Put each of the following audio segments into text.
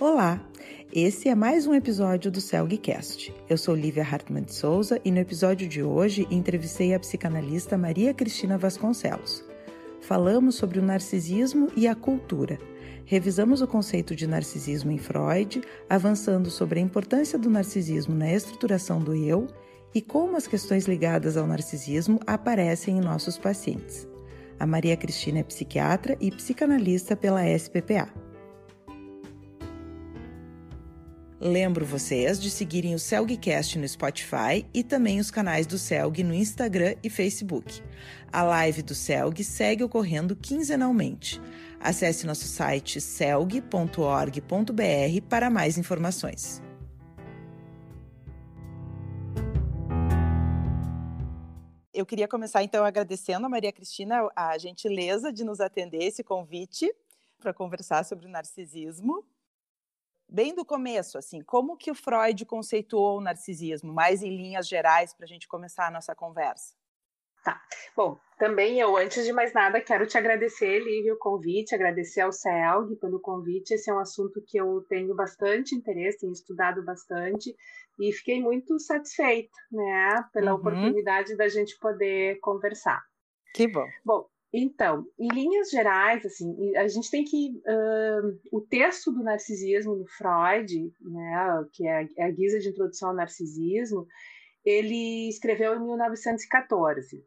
Olá, esse é mais um episódio do CELGcast. Eu sou Lívia Hartmann de Souza e no episódio de hoje entrevistei a psicanalista Maria Cristina Vasconcelos. Falamos sobre o narcisismo e a cultura. Revisamos o conceito de narcisismo em Freud, avançando sobre a importância do narcisismo na estruturação do eu e como as questões ligadas ao narcisismo aparecem em nossos pacientes. A Maria Cristina é psiquiatra e psicanalista pela SPPA. Lembro vocês de seguirem o Celgcast no Spotify e também os canais do Celg no Instagram e Facebook. A live do Celg segue ocorrendo quinzenalmente. Acesse nosso site celg.org.br para mais informações. Eu queria começar então agradecendo a Maria Cristina a gentileza de nos atender esse convite para conversar sobre o narcisismo bem do começo, assim, como que o Freud conceituou o narcisismo, mais em linhas gerais, para a gente começar a nossa conversa? Tá. Bom, também eu, antes de mais nada, quero te agradecer, Lívia, o convite, agradecer ao CELG pelo convite. Esse é um assunto que eu tenho bastante interesse, tenho estudado bastante e fiquei muito satisfeita, né, pela uhum. oportunidade da gente poder conversar. Que bom. Bom, então, em linhas gerais, assim, a gente tem que uh, o texto do narcisismo do Freud, né, que é a, é a guisa de introdução ao narcisismo, ele escreveu em 1914.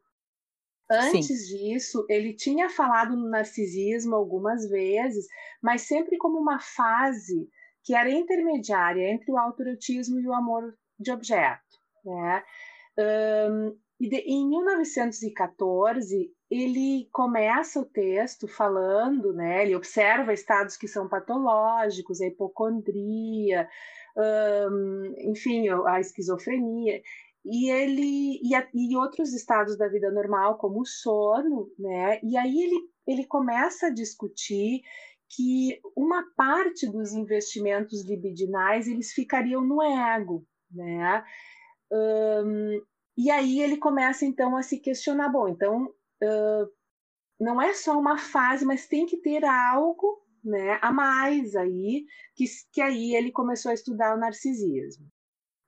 Antes Sim. disso, ele tinha falado no narcisismo algumas vezes, mas sempre como uma fase que era intermediária entre o autorotismo e o amor de objeto, né? Um, e de, em 1914, ele começa o texto falando, né? Ele observa estados que são patológicos, a hipocondria, um, enfim, a esquizofrenia, e ele e, a, e, outros estados da vida normal, como o sono, né? E aí ele, ele começa a discutir que uma parte dos investimentos libidinais eles ficariam no ego, né? Um, e aí ele começa então a se questionar, bom, então não é só uma fase, mas tem que ter algo né, a mais aí, que, que aí ele começou a estudar o narcisismo.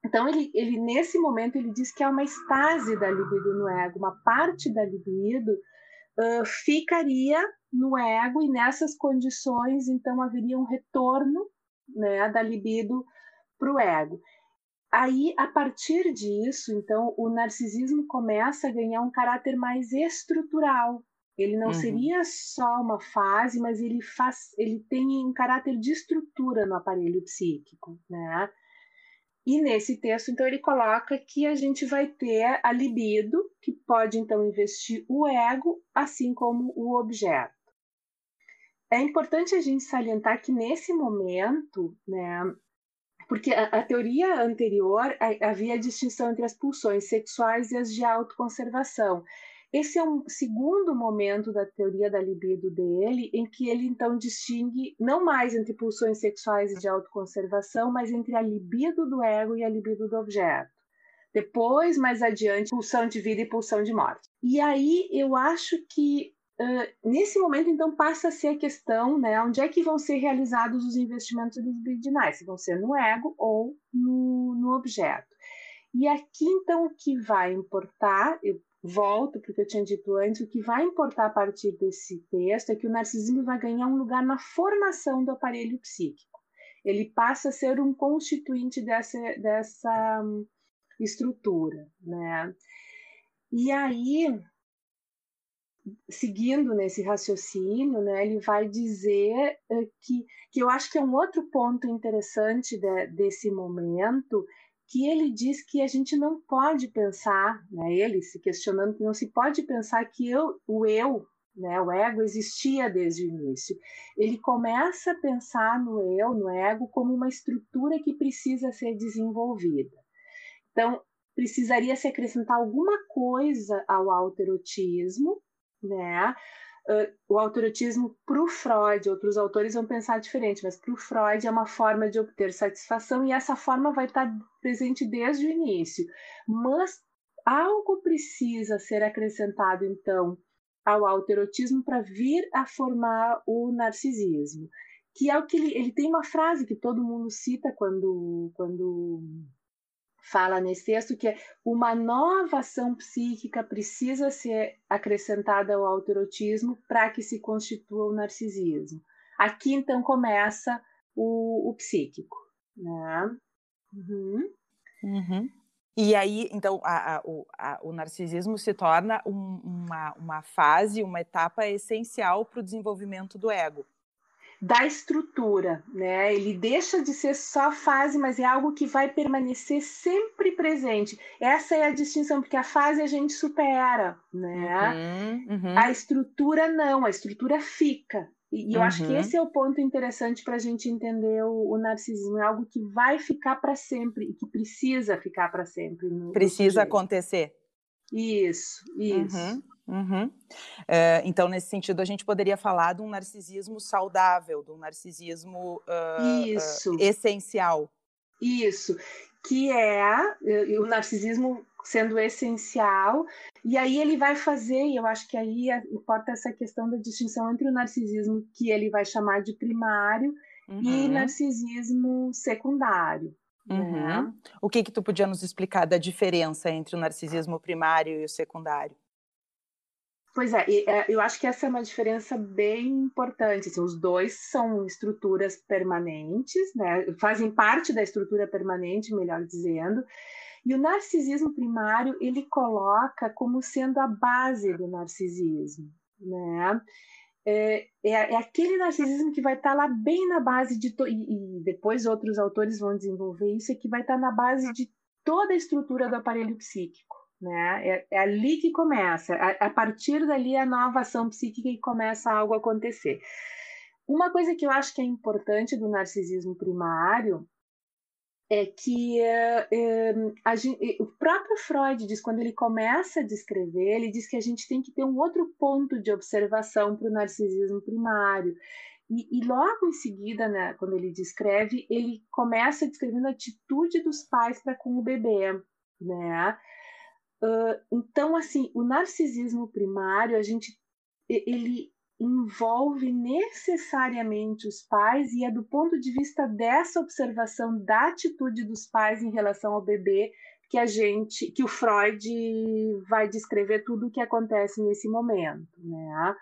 Então, ele, ele, nesse momento, ele diz que é uma estase da libido no ego, uma parte da libido uh, ficaria no ego, e nessas condições, então, haveria um retorno né, da libido para o ego. Aí, a partir disso, então, o narcisismo começa a ganhar um caráter mais estrutural. Ele não uhum. seria só uma fase, mas ele faz, ele tem um caráter de estrutura no aparelho psíquico, né? E nesse texto, então, ele coloca que a gente vai ter a libido, que pode então investir o ego, assim como o objeto. É importante a gente salientar que nesse momento, né, porque a, a teoria anterior a, havia distinção entre as pulsões sexuais e as de autoconservação. Esse é um segundo momento da teoria da libido dele, em que ele então distingue não mais entre pulsões sexuais e de autoconservação, mas entre a libido do ego e a libido do objeto. Depois, mais adiante, pulsão de vida e pulsão de morte. E aí eu acho que Nesse momento, então, passa a ser a questão, né, onde é que vão ser realizados os investimentos libidinais, se vão ser no ego ou no, no objeto. E aqui, então, o que vai importar, eu volto porque eu tinha dito antes, o que vai importar a partir desse texto é que o narcisismo vai ganhar um lugar na formação do aparelho psíquico. Ele passa a ser um constituinte dessa, dessa um, estrutura, né? E aí, seguindo nesse raciocínio, né, ele vai dizer uh, que, que eu acho que é um outro ponto interessante de, desse momento, que ele diz que a gente não pode pensar, né, ele se questionando que não se pode pensar que eu, o eu, né, o ego existia desde o início. Ele começa a pensar no eu, no ego, como uma estrutura que precisa ser desenvolvida. Então, precisaria se acrescentar alguma coisa ao autoerotismo, né? Uh, o autorotismo para o Freud, outros autores vão pensar diferente, mas para o Freud é uma forma de obter satisfação e essa forma vai estar presente desde o início. Mas algo precisa ser acrescentado, então, ao autoerotismo para vir a formar o narcisismo, que é o que ele, ele tem uma frase que todo mundo cita quando, quando fala nesse texto, que é uma nova ação psíquica precisa ser acrescentada ao autoerotismo para que se constitua o narcisismo. Aqui, então, começa o, o psíquico. Né? Uhum. Uhum. E aí, então, a, a, o, a, o, narcisismo se torna um, uma, uma fase, uma etapa essencial para o desenvolvimento do ego. Da estrutura, né? Ele deixa de ser só fase, mas é algo que vai permanecer sempre presente. Essa é a distinção, porque a fase a gente supera, né? Uhum, uhum. A estrutura não, a estrutura fica. E, eu uhum. acho que uhum. esse é o ponto interessante para a gente entender o, o, narcisismo. É algo que vai ficar para sempre e que precisa ficar para sempre. No, precisa no acontecer. Isso, isso. Uhum. É, então, nesse sentido, a gente poderia falar de um narcisismo saudável, de um narcisismo uh, isso. Uh, essencial. Isso, que é eh, o narcisismo sendo essencial, e aí ele vai fazer, e eu acho que aí é, importa essa questão da distinção entre o narcisismo que ele vai chamar de primário uhum. e narcisismo secundário. Né? Uhum. Né? O que que tu podia nos explicar da diferença entre o narcisismo primário e o secundário? Pois é, é, eu acho que essa é uma diferença bem importante. Assim, os dois são estruturas permanentes, né? fazem parte da estrutura permanente, melhor dizendo, e o narcisismo primário ele coloca como sendo a base do narcisismo, né? É, é, é aquele narcisismo que vai estar tá lá bem na base de e, e, depois outros autores vão desenvolver isso é que vai estar tá na base de toda a estrutura do aparelho psíquico, né? É, é ali que começa. A, a partir dali a nova ação psíquica e começa algo a acontecer. Uma coisa que eu acho que é importante do narcisismo primário é que é, é, gente, o próprio Freud diz, quando ele começa a descrever, ele diz que a gente tem que ter um outro ponto de observação para o narcisismo primário. E, e, logo em seguida, né, quando ele descreve, ele começa descrevendo a atitude dos pais para com o bebê, né? Então, assim, o narcisismo primário, a gente, ele, envolve necessariamente os pais e é do ponto de vista dessa observação da atitude dos pais em relação ao bebê que a gente, que o Freud vai descrever tudo o que acontece nesse momento, né?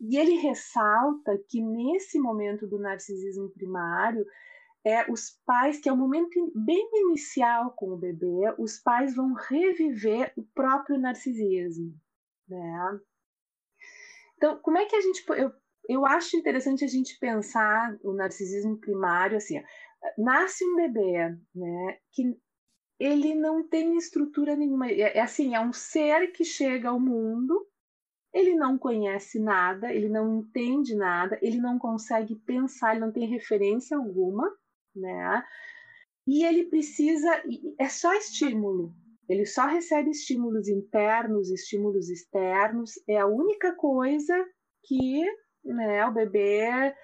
E ele ressalta que nesse momento do narcisismo primário é os pais que é o momento bem inicial com o bebê, os pais vão reviver o próprio narcisismo, né? Então, como é que a gente. Eu, eu acho interessante a gente pensar o narcisismo primário assim: ó, nasce um bebê, né, que ele não tem estrutura nenhuma. É, é assim, é um ser que chega ao mundo, ele não conhece nada, ele não entende nada, ele não consegue pensar, ele não tem referência alguma, né? E ele precisa, é só estímulo, ele só recebe estímulos internos, estímulos externos. É a única coisa que né, o bebê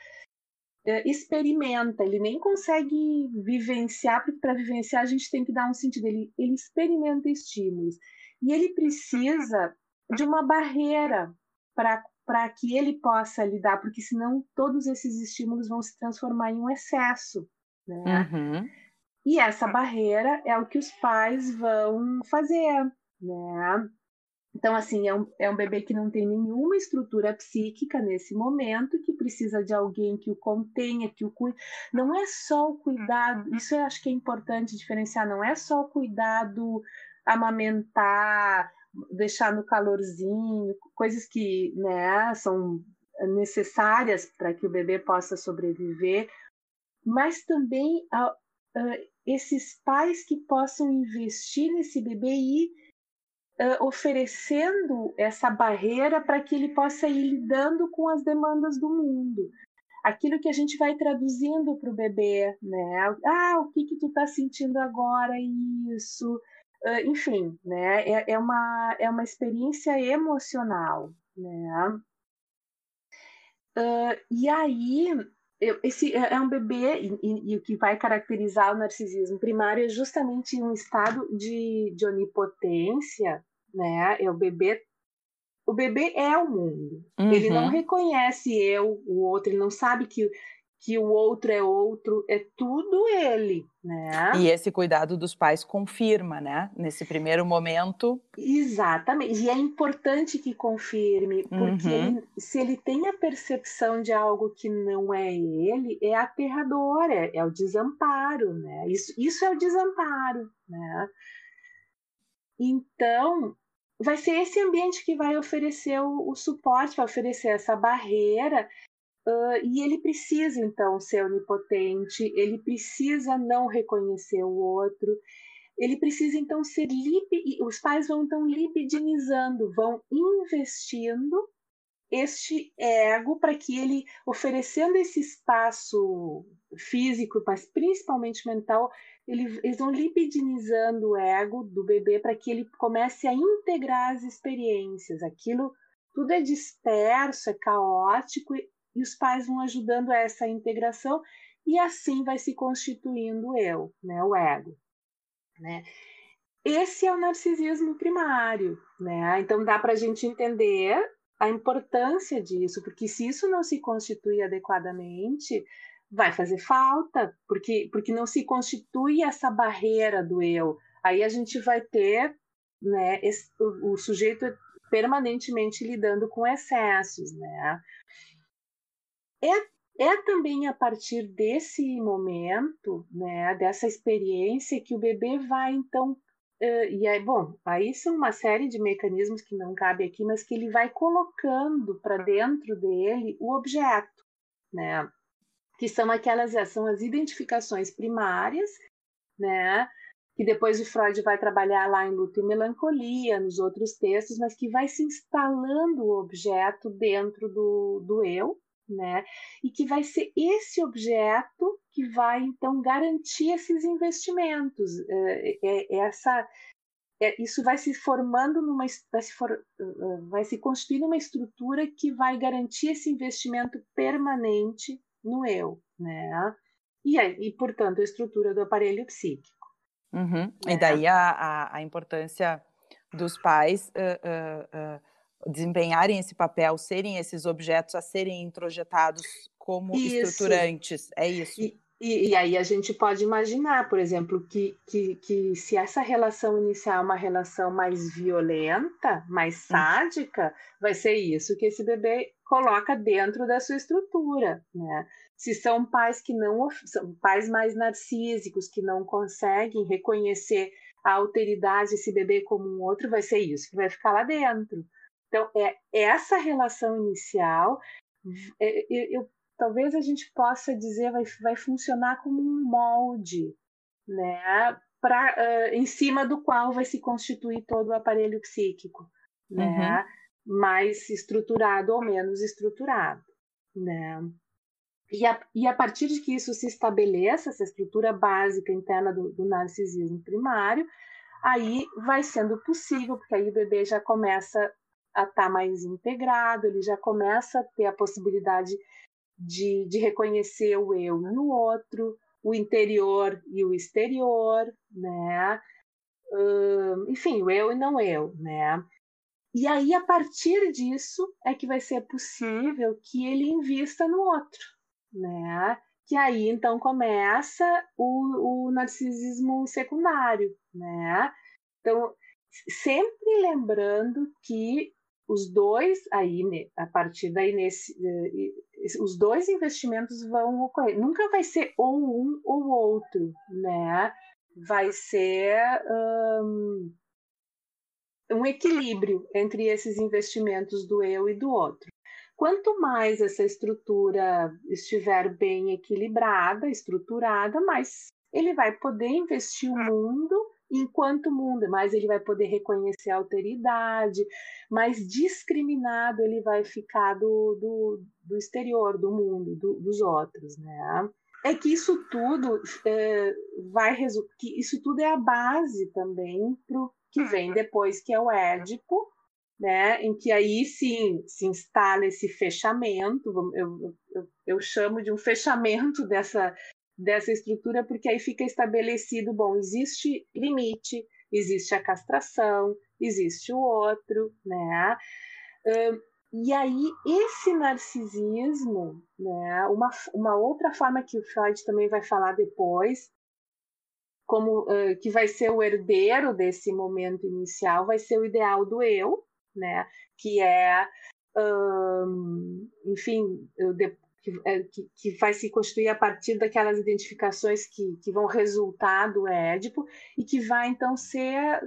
é, experimenta. Ele nem consegue vivenciar, porque para vivenciar a gente tem que dar um sentido. Ele, ele experimenta estímulos. E ele precisa de uma barreira para que ele possa lidar, porque senão todos esses estímulos vão se transformar em um excesso. Né? Uhum. E essa barreira é o que os pais vão fazer, né? Então, assim, é um, é um bebê que não tem nenhuma estrutura psíquica nesse momento, que precisa de alguém que o contenha, que o cuide. Não é só o cuidado, isso eu acho que é importante diferenciar, não é só o cuidado amamentar, deixar no calorzinho, coisas que né, são necessárias para que o bebê possa sobreviver, mas também uh, esses pais que possam investir nesse bebê e uh, oferecendo essa barreira para que ele possa ir lidando com as demandas do mundo. Aquilo que a gente vai traduzindo para o bebê, né? Ah, o que que tu está sentindo agora? Isso, uh, enfim, né? É, é, uma é uma experiência emocional, né? Uh, e aí eu, esse é, é um bebê e, e, e, o que vai caracterizar o narcisismo primário é justamente um estado de, de onipotência, né? É o bebê o bebê é o mundo. Uhum. Ele não uhum. reconhece eu, o outro, ele não sabe que, que o outro é outro, é tudo ele, né? E esse cuidado dos pais confirma, né? Nesse primeiro momento. Exatamente. E é importante que confirme, porque uhum. ele, se ele tem a percepção de algo que não é ele, é aterrador, é, é o desamparo, né? Isso, isso é o desamparo, né? Então, vai ser esse ambiente que vai oferecer o, o suporte, vai oferecer essa barreira Uh, e ele precisa, então, ser onipotente, ele precisa não reconhecer o outro, ele precisa, então, ser lib... Os pais vão, então, libidinizando, vão investindo este ego para que ele, oferecendo esse espaço físico, mas principalmente mental, ele, eles vão libidinizando o ego do bebê para que ele comece a integrar as experiências. Aquilo tudo é disperso, é caótico e os pais vão ajudando a essa integração e assim vai se constituindo o eu, né, o ego, né? Esse é o narcisismo primário, né? Então dá para a gente entender a importância disso, porque se isso não se constitui adequadamente, vai fazer falta, porque porque não se constitui essa barreira do eu. Aí a gente vai ter, né, esse, o, o sujeito permanentemente lidando com excessos, né? É, é também a partir desse momento, né, dessa experiência, que o bebê vai então uh, e aí, bom, aí são uma série de mecanismos que não cabe aqui, mas que ele vai colocando para dentro dele o objeto, né? Que são aquelas são as identificações primárias, né? Que depois o Freud vai trabalhar lá em Luto e Melancolia, nos outros textos, mas que vai se instalando o objeto dentro do, do eu, né? E que vai ser esse objeto que vai então garantir esses investimentos. É, é, é essa, é, isso vai se formando numa, vai se, for, vai se constituir numa estrutura que vai garantir esse investimento permanente no eu, né? E, e portanto, a estrutura do aparelho psíquico. Uhum. E daí a, a, a, importância dos pais uh, uh, uh desempenharem esse papel, serem esses objetos a serem introjetados como isso. estruturantes. É isso. E, e, e, aí a gente pode imaginar, por exemplo, que, que, que se essa relação inicial é uma relação mais violenta, mais hum. sádica, hum. vai ser isso que esse bebê coloca dentro da sua estrutura, né? Se são pais que não são pais mais narcísicos que não conseguem reconhecer a alteridade desse bebê como um outro, vai ser isso que vai ficar lá dentro. Então, é essa relação inicial, é, eu, eu, talvez a gente possa dizer, vai, vai funcionar como um molde, né? Pra, uh, em cima do qual vai se constituir todo o aparelho psíquico, né? Uhum. Mais estruturado ou menos estruturado, né? E a, e a, partir de que isso se estabeleça, essa estrutura básica interna do, do, narcisismo primário, aí vai sendo possível, porque aí o bebê já começa a estar tá mais integrado, ele já começa a ter a possibilidade de, de reconhecer o eu e o outro, o interior e o exterior, né? Enfim, o eu e não eu, né? E aí, a partir disso, é que vai ser possível que ele invista no outro, né? Que aí, então, começa o, o narcisismo secundário, né? Então, sempre lembrando que os dois aí a partir daí nesse uh, os dois investimentos vão ocorrer. Nunca vai ser ou um ou outro né? Vai ser um, um equilíbrio entre esses investimentos do eu e do outro. Quanto mais essa estrutura estiver bem equilibrada estruturada mais ele vai poder investir o mundo enquanto mundo, mais ele vai poder reconhecer a alteridade, mais discriminado ele vai ficar do, do, do exterior, do mundo, do, dos outros, né? É que isso tudo é, vai que isso tudo é a base também para o que vem depois, que é o Édipo, né? Em que aí sim se instala esse fechamento, eu, eu, eu chamo de um fechamento dessa dessa estrutura, porque aí fica estabelecido, bom, existe limite, existe a castração, existe o outro, né? E aí, esse narcisismo, né, uma, uma outra forma que o Freud também vai falar depois, como uh, que vai ser o herdeiro desse momento inicial, vai ser o ideal do eu, né, que é, um, enfim, de, que, que, que, vai se constituir a partir daquelas identificações que, que vão resultar do Édipo e que vai então ser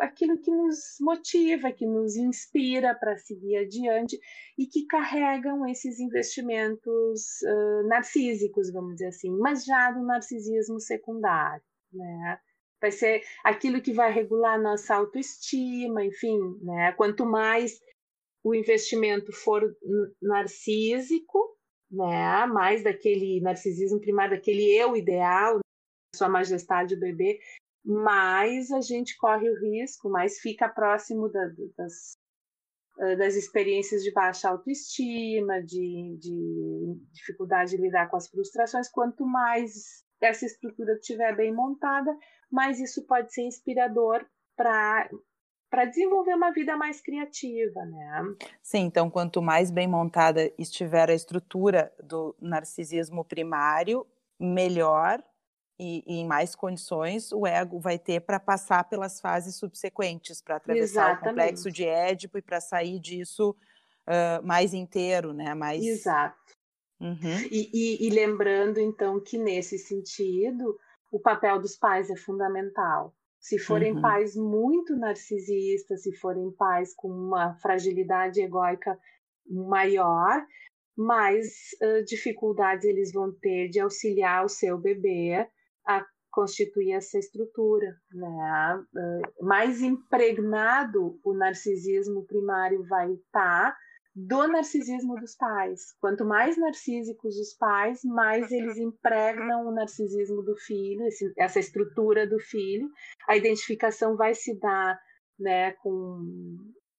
aquilo que nos motiva, que nos inspira para seguir adiante e que carregam esses investimentos uh, narcísicos, vamos dizer assim, mas já do narcisismo secundário, né? Vai ser aquilo que vai regular nossa autoestima, enfim, né? Quanto mais o investimento for narcísico, né? Mais daquele narcisismo primário, daquele eu ideal, sua majestade o bebê, mais a gente corre o risco, mais fica próximo da, das, das experiências de baixa autoestima, de, de dificuldade de lidar com as frustrações. Quanto mais essa estrutura estiver bem montada, mais isso pode ser inspirador para para desenvolver uma vida mais criativa, né? Sim, então quanto mais bem montada estiver a estrutura do narcisismo primário, melhor e, e, em mais condições o ego vai ter para passar pelas fases subsequentes, para atravessar Exatamente. o complexo de Édipo e para sair disso uh, mais inteiro, né? Mais... Exato. Uhum. E, e, e lembrando, então, que nesse sentido, o papel dos pais é fundamental. Se forem uhum. pais muito narcisistas, se forem pais com uma fragilidade egóica maior, mais uh, dificuldades eles vão ter de auxiliar o seu bebê a constituir essa estrutura, né? Uh, mais impregnado o narcisismo primário vai estar tá do narcisismo dos pais. Quanto mais narcísicos os pais, mais eles impregnam o narcisismo do filho, esse, essa estrutura do filho. A identificação vai se dar, né, com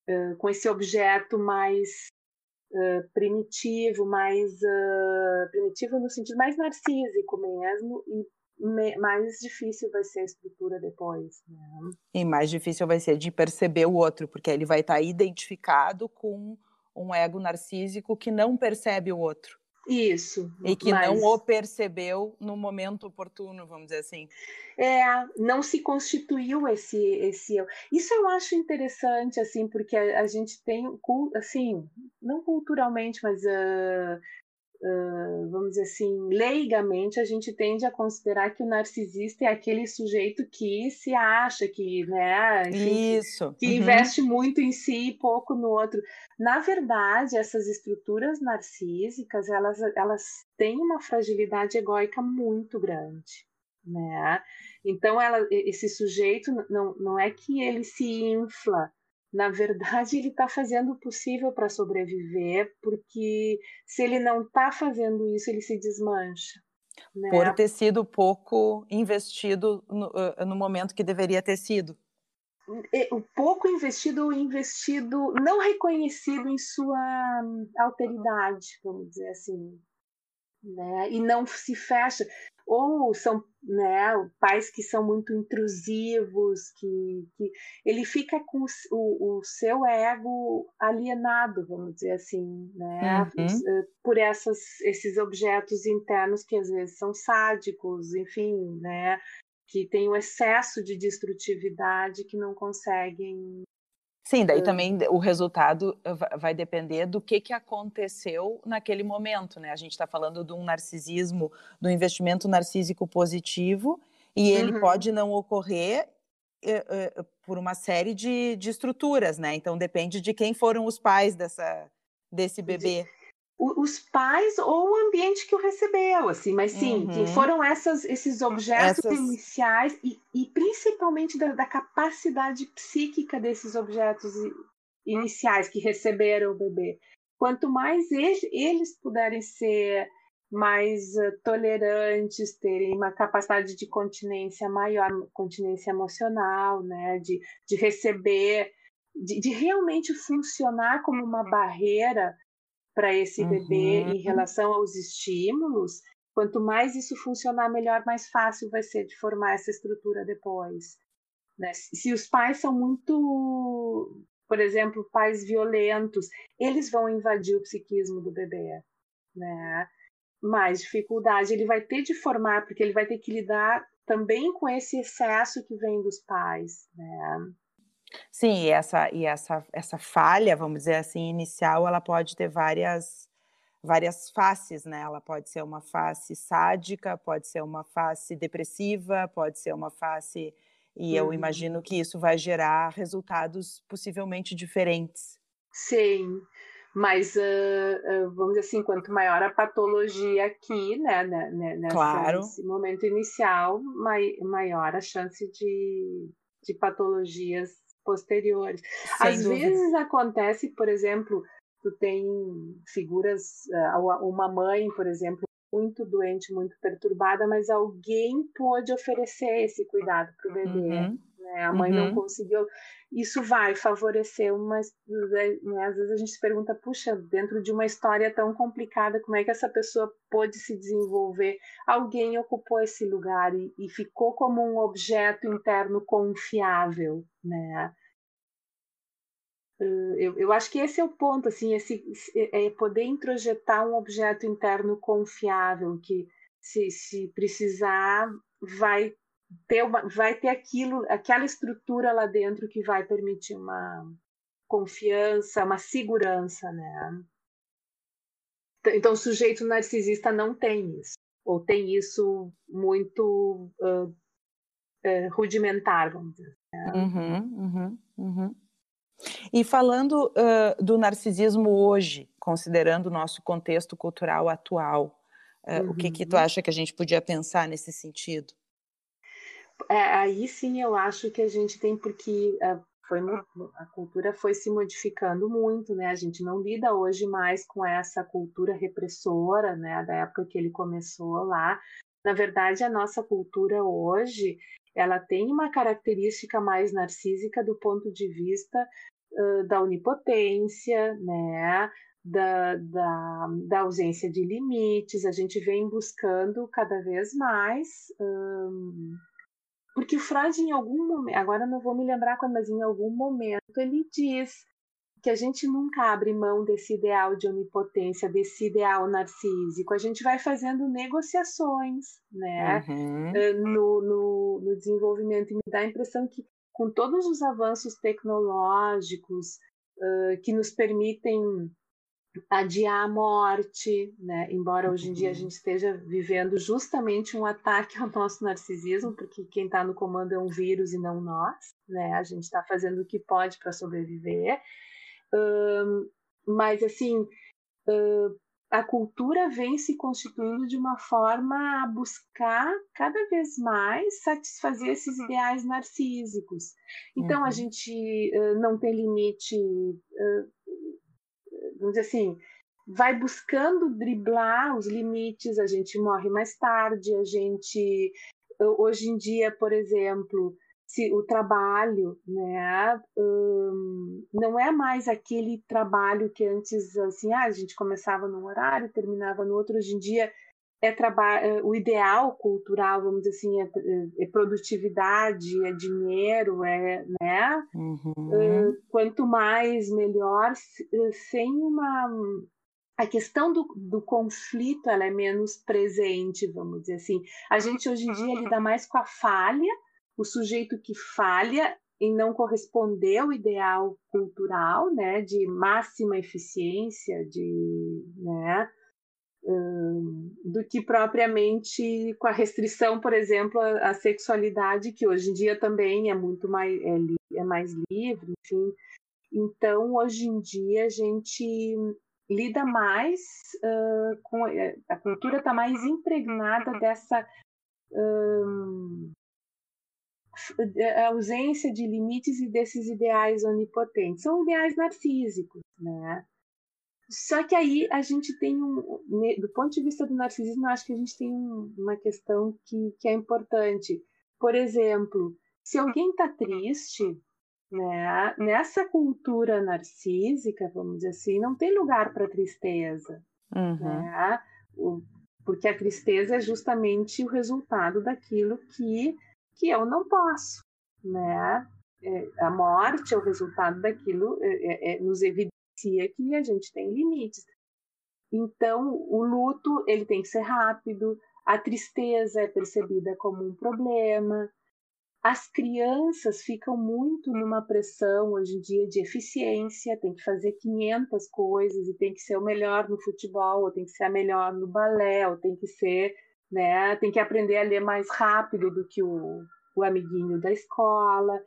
uh, com esse objeto mais Uh, primitivo, mais uh, primitivo no sentido mais narcísico mesmo, e mais difícil vai ser a estrutura depois. Né? E mais difícil vai ser de perceber o outro, porque ele vai estar tá identificado com um ego narcísico que não percebe o outro. Isso. E que mas... não o percebeu no momento oportuno, vamos dizer assim. É, não se constituiu esse esse eu. Isso eu acho interessante assim, porque a, a gente tem assim, não culturalmente, mas uh, uh, vamos dizer assim, leigamente, a gente tende a considerar que o narcisista é aquele sujeito que se acha, que, né, enfim, Isso. que uhum. investe muito em si e pouco no outro. Na verdade, essas estruturas narcísicas, elas, elas têm uma fragilidade egóica muito grande. Né? Então, ela, esse sujeito não, não é que ele se infla na verdade, ele está fazendo o possível para sobreviver, porque se ele não está fazendo isso, ele se desmancha. Né? Por ter sido pouco investido no, no momento que deveria ter sido. O pouco investido ou investido não reconhecido em sua alteridade, vamos dizer assim. Né? E não se fecha ou são né, pais que são muito intrusivos, que, que ele fica com o, o, seu ego alienado, vamos dizer assim, né, uhum. Eh, por essas, esses objetos internos que às vezes são sádicos, enfim, né, que têm um excesso de destrutividade que não conseguem Sim, daí também o resultado eh, vai depender do que, que aconteceu naquele momento, né? A gente está falando de um narcisismo, do investimento narcísico positivo, e ele uhum. pode não ocorrer uh, uh, por uma série de, de estruturas, né? Então depende de quem foram os pais dessa, desse bebê os pais ou o ambiente que o recebeu, assim, mas sim, uhum. foram essas, esses objetos essas... iniciais e, e principalmente da, da, capacidade psíquica desses objetos iniciais que receberam o bebê. Quanto mais eles, eles puderem ser mais uh, tolerantes, terem uma capacidade de continência maior, continência emocional, né, de, de receber, de, de realmente funcionar como uma barreira para esse uhum. bebê em relação aos estímulos, quanto mais isso funcionar melhor, mais fácil vai ser de formar essa estrutura depois. Né? Se os pais são muito por exemplo, pais violentos, eles vão invadir o psiquismo do bebê, né? Mais dificuldade ele vai ter de formar, porque ele vai ter que lidar também com esse excesso que vem dos pais, né? Sim, e essa e essa essa falha, vamos dizer assim, inicial, ela pode ter várias várias faces, né? Ela pode ser uma face sádica, pode ser uma face depressiva, pode ser uma face e uhum. eu imagino que isso vai gerar resultados possivelmente diferentes. Sim, mas uh, uh, vamos dizer assim, quanto maior a patologia aqui, né, né, né nessa, claro. nesse momento inicial, mai, maior a chance de, de patologias posteriores. Sem Às dúvida. vezes acontece, por exemplo, tu tem figuras, uh, uma mãe, por exemplo, muito doente, muito perturbada, mas alguém pôde oferecer esse cuidado para o bebê. Uhum. Né? A mãe uhum. não conseguiu. Isso vai favorecer uma. Né? Às vezes a gente se pergunta, puxa, dentro de uma história tão complicada, como é que essa pessoa pôde se desenvolver? Alguém ocupou esse lugar e, e ficou como um objeto interno confiável, né? Eu, eu, acho que esse é o ponto, assim, esse, é poder introjetar um objeto interno confiável que, se, se precisar, vai ter, uma, vai ter aquilo, aquela estrutura lá dentro que vai permitir uma confiança, uma segurança, né? Então, o sujeito narcisista não tem isso, ou tem isso muito uh, uh, rudimentar, vamos dizer. Né? Uhum, uhum, uhum. E falando uh, do narcisismo hoje, considerando o nosso contexto cultural atual, o que, que tu uhum. acha que a gente podia pensar nesse sentido? É, aí sim eu acho que a gente tem, porque uh, foi, a cultura foi se modificando muito, né? A gente não lida hoje mais com essa cultura repressora, né? Da época que ele começou lá. Na verdade, a nossa cultura hoje, ela tem uma característica mais narcísica do ponto de vista da onipotência, né? Da, da, da, ausência de limites, a gente vem buscando cada vez mais. Porque o Freud, em algum momento, agora não vou me lembrar quando, mas em algum momento ele diz que a gente nunca abre mão desse ideal de onipotência, desse ideal narcísico. A gente vai fazendo negociações né, uhum. no, no, no desenvolvimento. E me dá a impressão que com todos os avanços tecnológicos uh, que nos permitem adiar a morte, né? embora hoje em dia a uhum. gente esteja vivendo justamente um ataque ao nosso narcisismo, porque quem está no comando é um vírus e não nós, né? a gente está fazendo o que pode para sobreviver, uh, mas assim, uh, a cultura vem se constituindo de uma forma a buscar cada vez mais satisfazer esses uhum. ideais narcísicos. Então uhum. a gente uh, não tem limite, uh, vamos dizer assim, vai buscando driblar os limites, a gente morre mais tarde, a gente hoje em dia, por exemplo, se o trabalho, né, um, não é mais aquele trabalho que antes, assim, ah, a gente começava num horário, terminava no outro. Hoje em dia é trabalho, é, o ideal cultural, vamos dizer assim, é, é, produtividade, é dinheiro, é, né? Uhum. Uh, quanto mais melhor, sem uma a questão do, do, conflito ela é menos presente, vamos dizer assim. A gente hoje em dia lida mais com a falha o sujeito que falha em não corresponder ao ideal cultural, né, de máxima eficiência, de, né, do que propriamente com a restrição, por exemplo, à sexualidade, que hoje em dia também é muito mais, é, é mais livre, enfim. Então, hoje em dia, a gente lida mais uh, com. Eh, a cultura está mais impregnada dessa. Um, ausência de limites e desses ideais onipotentes. São ideais narcísicos, né? Só que aí a gente tem um, do ponto de vista do narcisismo, acho que a gente tem uma questão que, que é importante. Por exemplo, se alguém está triste, né, nessa cultura narcísica, vamos dizer assim, não tem lugar para tristeza. Uhum. Né? Porque a tristeza é justamente o resultado daquilo que que eu não posso, né? é, a morte é o resultado daquilo, é, é, nos evidencia que a gente tem limites. Então, o luto ele tem que ser rápido, a tristeza é percebida como um problema. As crianças ficam muito numa pressão hoje em dia de eficiência, tem que fazer 500 coisas e tem que ser o melhor no futebol, ou tem que ser a melhor no balé, ou tem que ser, né, tem que aprender a ler mais rápido do que o, o amiguinho da escola.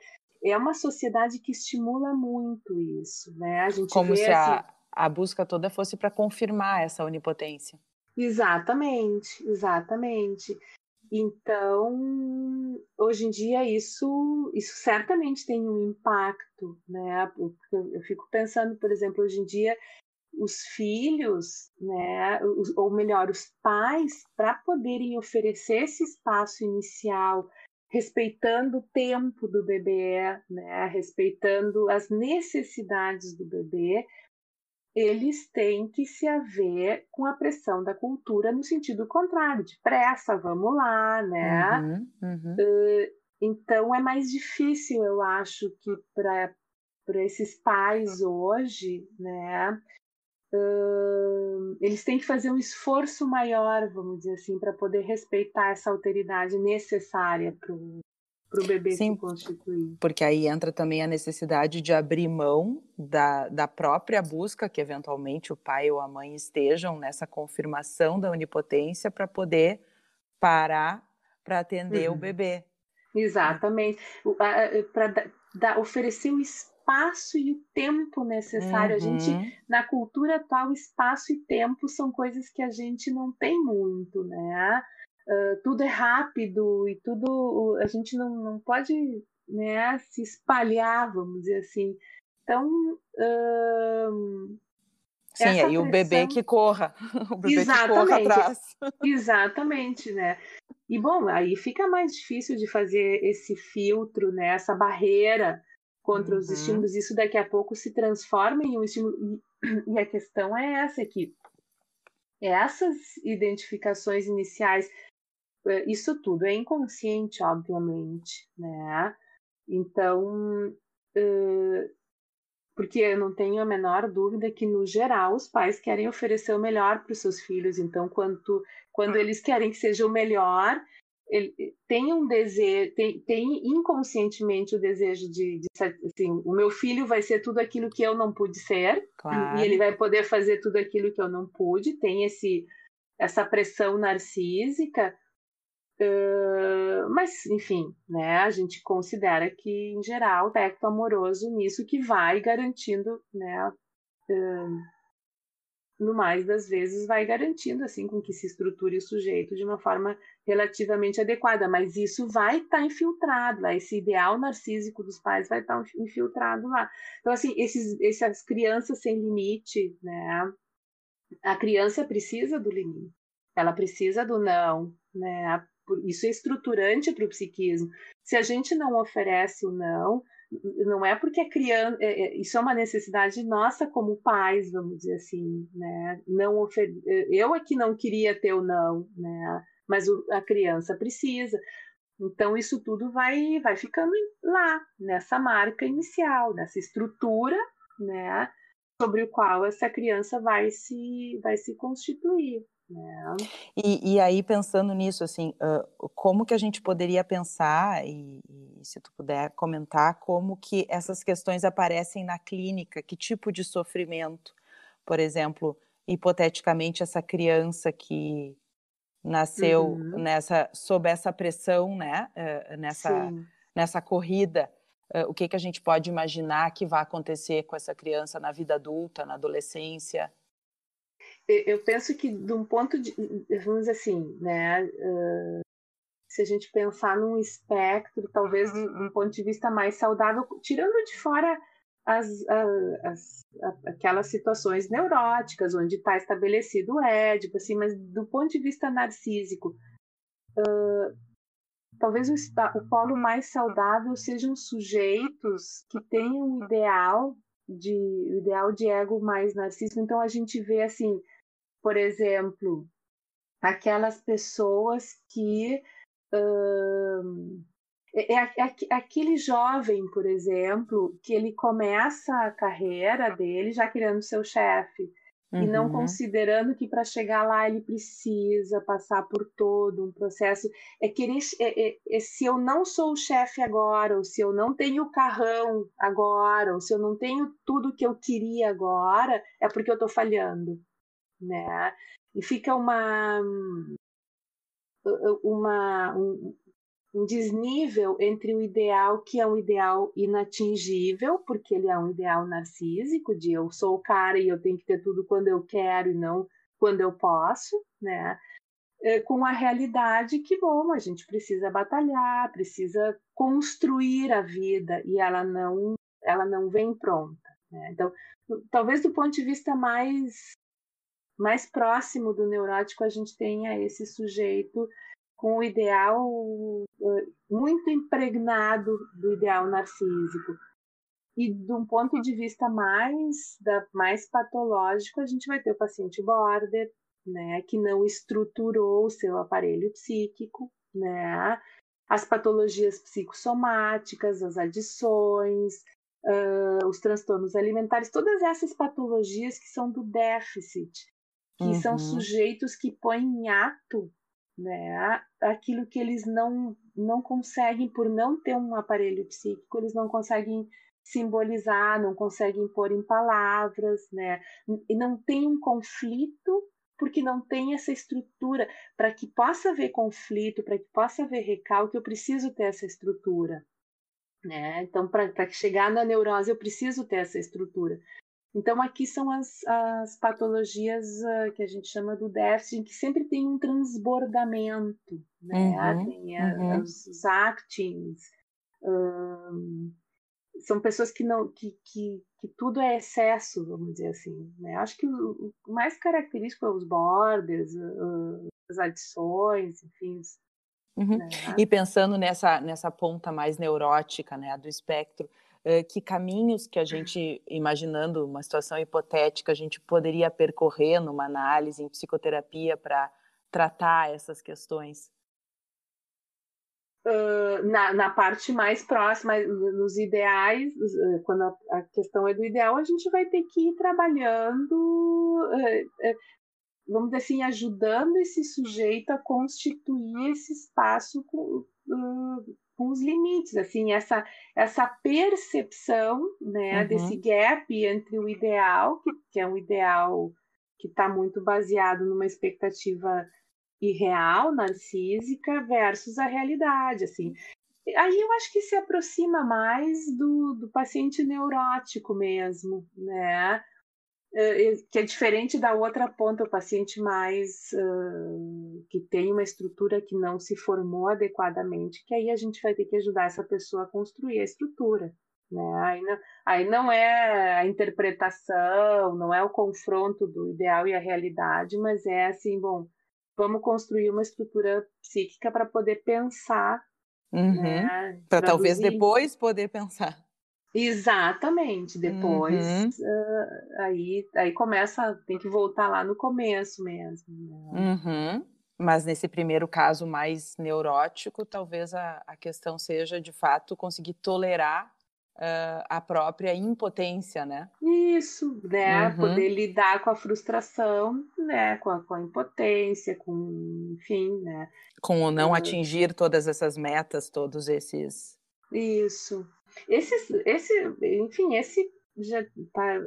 É uma sociedade que estimula muito isso, né? A gente Como se assim, a, a busca toda fosse para confirmar essa onipotência. Exatamente, exatamente. Então, hoje em dia isso, isso certamente tem um impacto, né? Eu fico pensando, por exemplo, hoje em dia os filhos, né, ou melhor, os pais, para poderem oferecer esse espaço inicial, respeitando o tempo do bebê, né, respeitando as necessidades do bebê, eles têm que se haver com a pressão da cultura no sentido contrário, de pressa, vamos lá, né? Uhum, uhum. Uh, então é mais difícil, eu acho, que para esses pais hoje, né? Uh, eles têm que fazer um esforço maior, vamos dizer assim, para poder respeitar essa alteridade necessária para o bebê Sim, se constituir. Porque aí entra também a necessidade de abrir mão da, da própria busca, que eventualmente o pai ou a mãe estejam nessa confirmação da onipotência para poder parar para atender uhum. o bebê. Exatamente. Para oferecer o espaço e o tempo necessário. Uhum. A gente, uhum. na cultura atual, espaço e tempo são coisas que a gente não tem muito, né? uh, tudo é rápido e tudo a gente não, não pode né, se espalhar, vamos dizer assim. Então, uh, Sim, aí pressão... o bebê que corra, o bebê Exatamente. que corra atrás. Exatamente, né? E bom, aí fica mais difícil de fazer esse filtro, né? Essa barreira contra uhum. os estímulos. Isso daqui a pouco se transforma em um estímulo. E, e a questão é essa aqui. Essas identificações iniciais é, isso tudo é inconsciente, obviamente, né? Então, porque eu não tenho a menor dúvida que, no geral, os pais querem oferecer o melhor para os seus filhos. Então, quando, quando eles querem que seja o melhor, ele, tem um desejo, tem, tem inconscientemente o desejo de, de, assim, o meu filho vai ser tudo aquilo que eu não pude ser, claro. e ele vai poder fazer tudo aquilo que eu não pude. Tem esse essa pressão narcísica Uh, mas, enfim, né, a gente considera que, em geral, o tecto amoroso nisso que vai garantindo, né, uh, no mais das vezes, vai garantindo, assim, com que se estruture o sujeito de uma forma relativamente adequada, mas isso vai estar tá infiltrado lá, esse ideal narcísico dos pais vai estar tá infiltrado lá. Então, assim, esses, essas crianças sem limite, né, a criança precisa do limite, ela precisa do não, né, isso é estruturante para o psiquismo. Se a gente não oferece o não, não é porque a criança. É, é, isso é uma necessidade nossa como pais, vamos dizer assim, né? Não ofer... Eu aqui não queria ter o não, né? Mas a criança precisa. Então isso tudo vai, vai ficando lá, nessa marca inicial, nessa estrutura, né? Sobre o qual essa criança vai se, vai se constituir. É. E, e, aí, pensando nisso, assim, uh, como que a gente poderia pensar, e, e, se tu puder comentar, como que essas questões aparecem na clínica, que tipo de sofrimento, por exemplo, hipoteticamente, essa criança que nasceu uhum. nessa, sob essa pressão, né, uh, nessa, nessa corrida, uh, o que, que a gente pode imaginar que vai acontecer com essa criança na vida adulta, na adolescência? Eu penso que de um ponto de vamos dizer assim né uh, se a gente pensar num espectro talvez de um ponto de vista mais saudável tirando de fora as, as, as aquelas situações neuróticas onde está estabelecido o édipo assim mas do ponto de vista narcísico uh, talvez o, o polo mais saudável sejam sujeitos que tenham um ideal de ideal de ego mais narcísico. Então a gente vê assim por exemplo, aquelas pessoas que. é, é, é, aquele jovem, por exemplo, que ele começa a carreira dele já querendo seu chefe uhum. e não uhum. considerando que para chegar lá ele precisa passar por todo um processo. É querer, é, é, é, se eu não sou o chefe agora, ou se eu não tenho o carrão agora, ou se eu não tenho tudo que eu queria agora, é porque eu estou falhando, né? E fica uma uma um, um desnível entre o ideal, que é um ideal inatingível, porque ele é um ideal narcísico, de eu sou o cara e eu tenho que ter tudo quando eu quero e não quando eu posso, né? É, com a realidade que, bom, a gente precisa batalhar, precisa construir a vida e ela não, ela não vem pronta. Né? Então, talvez do ponto de vista mais mais próximo do neurótico, a gente tenha esse sujeito com o ideal eh, muito impregnado do ideal narcísico. E de um ponto de vista mais, da, mais patológico, a gente vai ter o paciente border, né, que não estruturou o seu aparelho psíquico, né, as patologias psicossomáticas, as adições, uh, os transtornos alimentares, todas essas patologias que são do déficit, que uhum. são sujeitos que põem em ato né? Aquilo que eles não não conseguem por não ter um aparelho psíquico, eles não conseguem simbolizar, não conseguem pôr em palavras, né? E não tem um conflito porque não tem essa estrutura para que possa haver conflito, para que possa haver recalque, eu preciso ter essa estrutura, né? Então, para chegar na neurose, eu preciso ter essa estrutura. Então, aqui são as, as patologias uh, que a gente chama do déficit, em que sempre tem um transbordamento, né? Uhum, tem a, uhum. os, os actings, um, são pessoas que não que, que, que, tudo é excesso, vamos dizer assim. Né? Acho que o, o mais característico é os borders, uh, as adições, enfim. Uhum. Né? E pensando nessa, nessa ponta mais neurótica né, do espectro, que caminhos que a gente, imaginando uma situação hipotética, a gente poderia percorrer numa análise em psicoterapia para tratar essas questões? Na, na, parte mais próxima, nos ideais, quando a, a, questão é do ideal, a gente vai ter que ir trabalhando, vamos dizer assim, ajudando esse sujeito a constituir esse espaço com os limites, assim, essa, essa percepção, né, uhum. desse gap entre o ideal, que, que é um ideal que está muito baseado numa expectativa irreal, narcísica, versus a realidade, assim. Aí eu acho que se aproxima mais do, do paciente neurótico mesmo, né? Eh, que é diferente da outra ponta, o paciente mais uh, que tem uma estrutura que não se formou adequadamente, que aí a gente vai ter que ajudar essa pessoa a construir a estrutura. Né? Aí, não, aí não é a interpretação, não é o confronto do ideal e a realidade, mas é assim, bom, vamos construir uma estrutura psíquica para poder pensar. Uhum. Né? Para talvez depois poder pensar. Exatamente. Depois, uhum. uh, aí, aí começa, tem que voltar lá no começo mesmo. Né? Uhum. Mas nesse primeiro caso mais neurótico, talvez a, a questão seja, de fato, conseguir tolerar uh, a própria impotência, né? Isso, né? Uhum. Poder lidar com a frustração, né? Com a, com a impotência, com, enfim, né? Com o não uh, atingir todas essas metas, todos esses... Isso, esse, esse, enfim, esse já tá,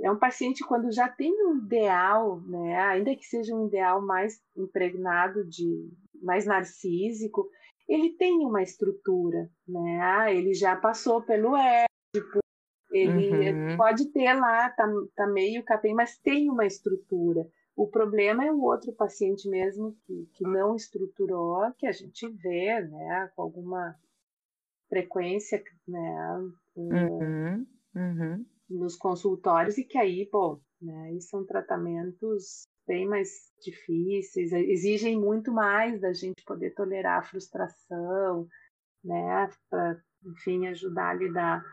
é um paciente quando já tem um ideal, né, ainda que seja um ideal mais impregnado de mais narcísico, ele tem uma estrutura, né? Ah, ele já passou pelo Édipo, ele uhum. pode ter lá, tá, tá meio capenga, mas tem uma estrutura. O problema é o outro paciente mesmo que, que não estruturou, que a gente vê, né, com alguma frequência, né, uhum, uhum. nos consultórios e que aí, bom, né, são tratamentos bem mais difíceis, exigem muito mais da gente poder tolerar a frustração, né, para, enfim, ajudar a lidar.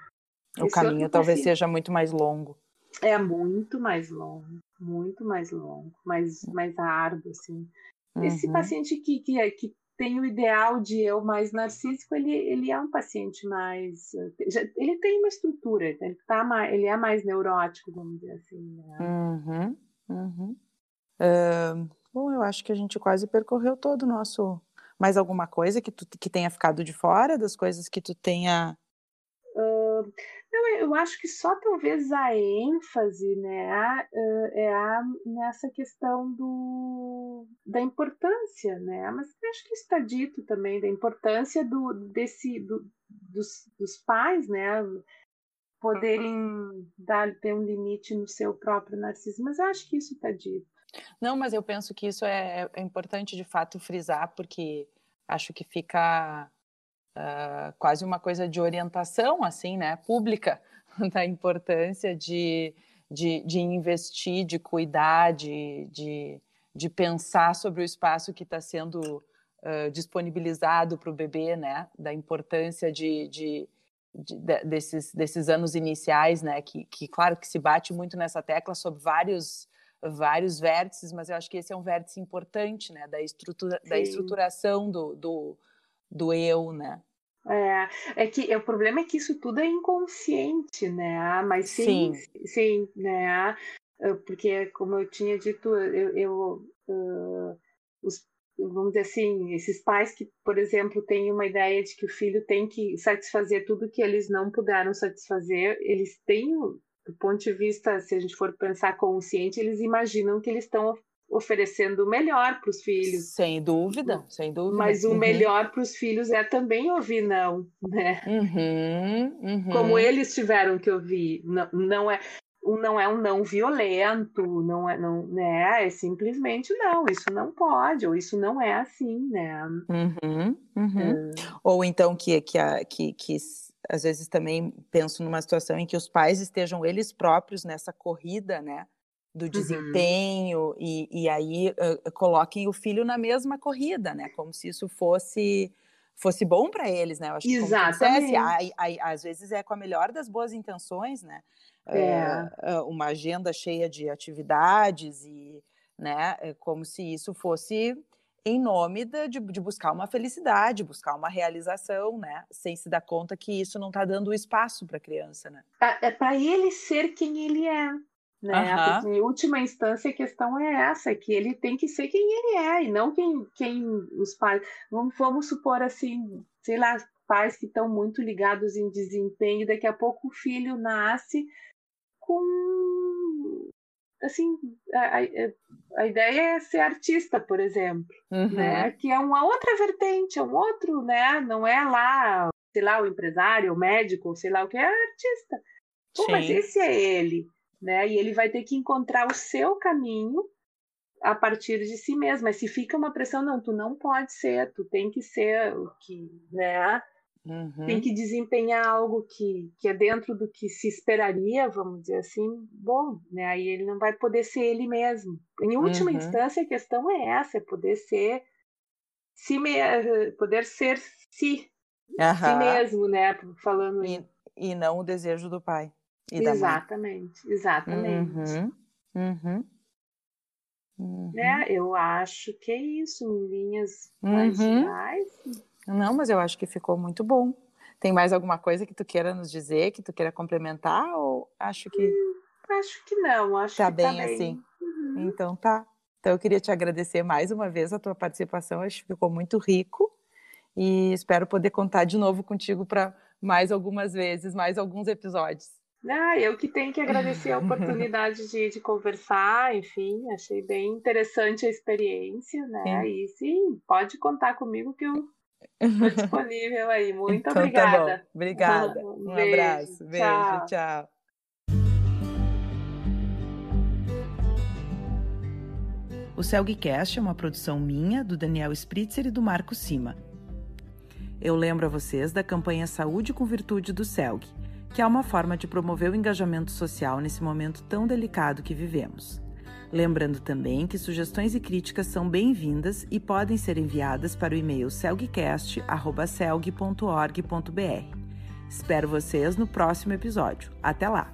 O Esse caminho talvez seja muito mais longo. É muito mais longo, muito mais longo, mais, mais árduo, assim. Esse uhum. paciente que, que, que tem o ideal de eu mais narcísico, ele, ele é um paciente mais. Ele tem uma estrutura, ele, tá mais, ele é mais neurótico, vamos dizer assim. Né? Uhum, uhum. Uh, bom, eu acho que a gente quase percorreu todo o nosso. Mais alguma coisa que tu que tenha ficado de fora das coisas que tu tenha não, eu acho que só talvez a ênfase né, é a, nessa questão do, da importância, né? Mas acho que está dito também da importância do, desse, do, dos, dos pais, né? Poderem dar, ter um limite no seu próprio narcisismo, mas eu acho que isso está dito. Não, mas eu penso que isso é, é importante de fato frisar, porque acho que fica uh, quase uma coisa de orientação, assim, né, pública, da importância de, de, de investir, de cuidar, de, de, de, pensar sobre o espaço que está sendo uh, disponibilizado para o bebê, né, da importância de, de de, de, desses, desses anos iniciais, né? Que, que, claro, que se bate muito nessa tecla sobre vários, vários vértices, mas eu acho que esse é um vértice importante, né? Da, estrutura, da estruturação do, do, do eu, né? É, é que é, o problema é que isso tudo é inconsciente, né? Mas sim, sim, sim né? Porque, como eu tinha dito, eu, eu uh, os, vamos dizer assim, esses pais que, por exemplo, têm uma ideia de que o filho tem que satisfazer tudo que eles não puderam satisfazer, eles têm, do ponto de vista, se a gente for pensar consciente, eles imaginam que eles estão oferecendo o melhor para os filhos. Sem dúvida, sem dúvida. Mas o uhum. melhor para os filhos é também ouvir não, né? Uhum, uhum. Como eles tiveram que ouvir, não, não é um não é um não violento, não é não, né? É simplesmente não, isso não pode, ou isso não é assim, né? Uhum, uhum. É. Ou então que que, a, que que às vezes também penso numa situação em que os pais estejam eles próprios nessa corrida, né? Do uhum. desempenho uhum. e, e aí uh, coloquem o filho na mesma corrida, né? Como se isso fosse fosse bom para eles, né? Eu acho Exatamente. dissesse, às vezes é com a melhor das boas intenções, né? É. Uh, uma agenda cheia de atividades e, né? É como se isso fosse em nome de, de, de buscar uma felicidade, buscar uma realização, né? Sem se dar conta que isso não está dando espaço para a criança, né? É para ele ser quem ele é né? Uhum. Em última instância a questão é essa, que ele tem que ser quem ele é e não quem, quem os pais. Vamos, vamos supor assim, sei lá, pais que estão muito ligados em desempenho, daqui a pouco o filho nasce com assim a, a, a ideia é ser artista, por exemplo, uhum. né? Que é uma outra vertente, é um outro, né? Não é lá, sei lá, o empresário, o médico, sei lá o que é artista. Pô, mas esse é ele né? E ele vai ter que encontrar o seu caminho a partir de si mesmo. Mas se fica uma pressão, não, tu não pode ser, tu tem que ser o que, né? Uhum. Tem que desempenhar algo que, que é dentro do que se esperaria, vamos dizer assim, bom, né? Aí ele não vai poder ser ele mesmo. Em última uhum. instância, a questão é essa, é poder ser si me, poder ser si, uhum. si mesmo, né? Falando e, e não o desejo do pai. Exatamente, exatamente. Uhum, uhum, uhum. É, eu acho que é isso, em linhas mais uhum. gerais. Não, mas eu acho que ficou muito bom. Tem mais alguma coisa que tu queira nos dizer, que tu queira complementar? Ou acho que. Hum, acho que não, acho tá que bem tá bem assim. Uhum. Então tá. Então eu queria te agradecer mais uma vez a tua participação, acho que ficou muito rico e espero poder contar de novo contigo para mais algumas vezes, mais alguns episódios. Ah, eu que tenho que agradecer a oportunidade de, de conversar, enfim, achei bem interessante a experiência, né? Sim. E sim, pode contar comigo que eu estou disponível aí. Muito então, obrigada. Tá obrigada. Um, um beijo, abraço. Beijo, tchau. tchau. O Celgcast é uma produção minha, do Daniel Spritzer e do Marco Sima. Eu lembro a vocês da campanha Saúde com Virtude do Celg que é uma forma de promover o engajamento social nesse momento tão delicado que vivemos. Lembrando também que sugestões e críticas são bem-vindas e podem ser enviadas para o e-mail celgcast.celg.org.br. Espero vocês no próximo episódio. Até lá!